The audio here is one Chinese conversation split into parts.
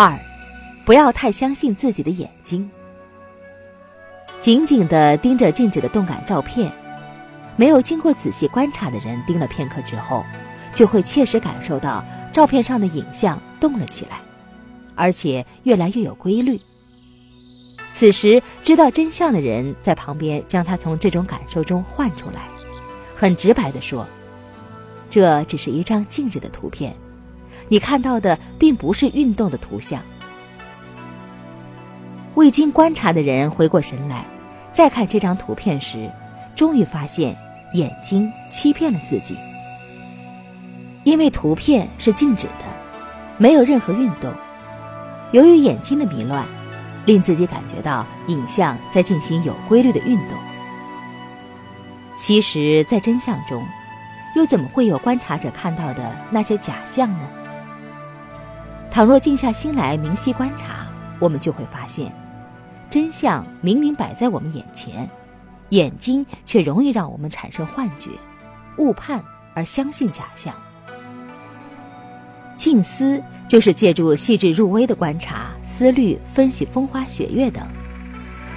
二，不要太相信自己的眼睛。紧紧的盯着静止的动感照片，没有经过仔细观察的人盯了片刻之后，就会切实感受到照片上的影像动了起来，而且越来越有规律。此时知道真相的人在旁边将他从这种感受中唤出来，很直白的说：“这只是一张静止的图片，你看到的并不是运动的图像。”未经观察的人回过神来，再看这张图片时，终于发现眼睛欺骗了自己。因为图片是静止的，没有任何运动。由于眼睛的迷乱，令自己感觉到影像在进行有规律的运动。其实，在真相中，又怎么会有观察者看到的那些假象呢？倘若静下心来明晰观察，我们就会发现。真相明明摆在我们眼前，眼睛却容易让我们产生幻觉、误判而相信假象。静思就是借助细致入微的观察、思虑、分析风花雪月等，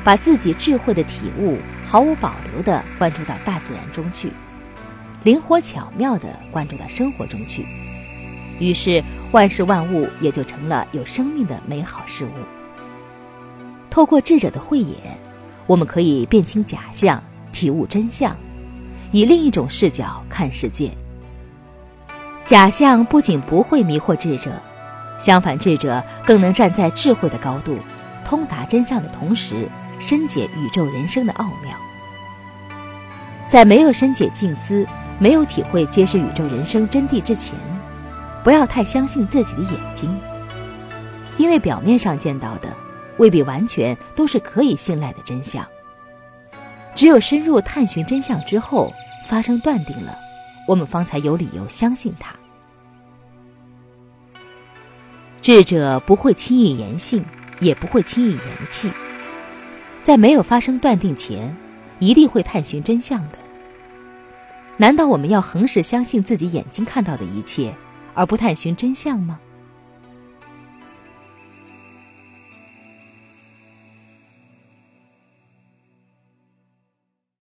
把自己智慧的体悟毫无保留地关注到大自然中去，灵活巧妙地关注到生活中去，于是万事万物也就成了有生命的美好事物。透过智者的慧眼，我们可以辨清假象，体悟真相，以另一种视角看世界。假象不仅不会迷惑智者，相反，智者更能站在智慧的高度，通达真相的同时，深解宇宙人生的奥妙。在没有深解静思，没有体会揭示宇宙人生真谛之前，不要太相信自己的眼睛，因为表面上见到的。未必完全都是可以信赖的真相。只有深入探寻真相之后，发生断定了，我们方才有理由相信它。智者不会轻易言信，也不会轻易言弃，在没有发生断定前，一定会探寻真相的。难道我们要恒时相信自己眼睛看到的一切，而不探寻真相吗？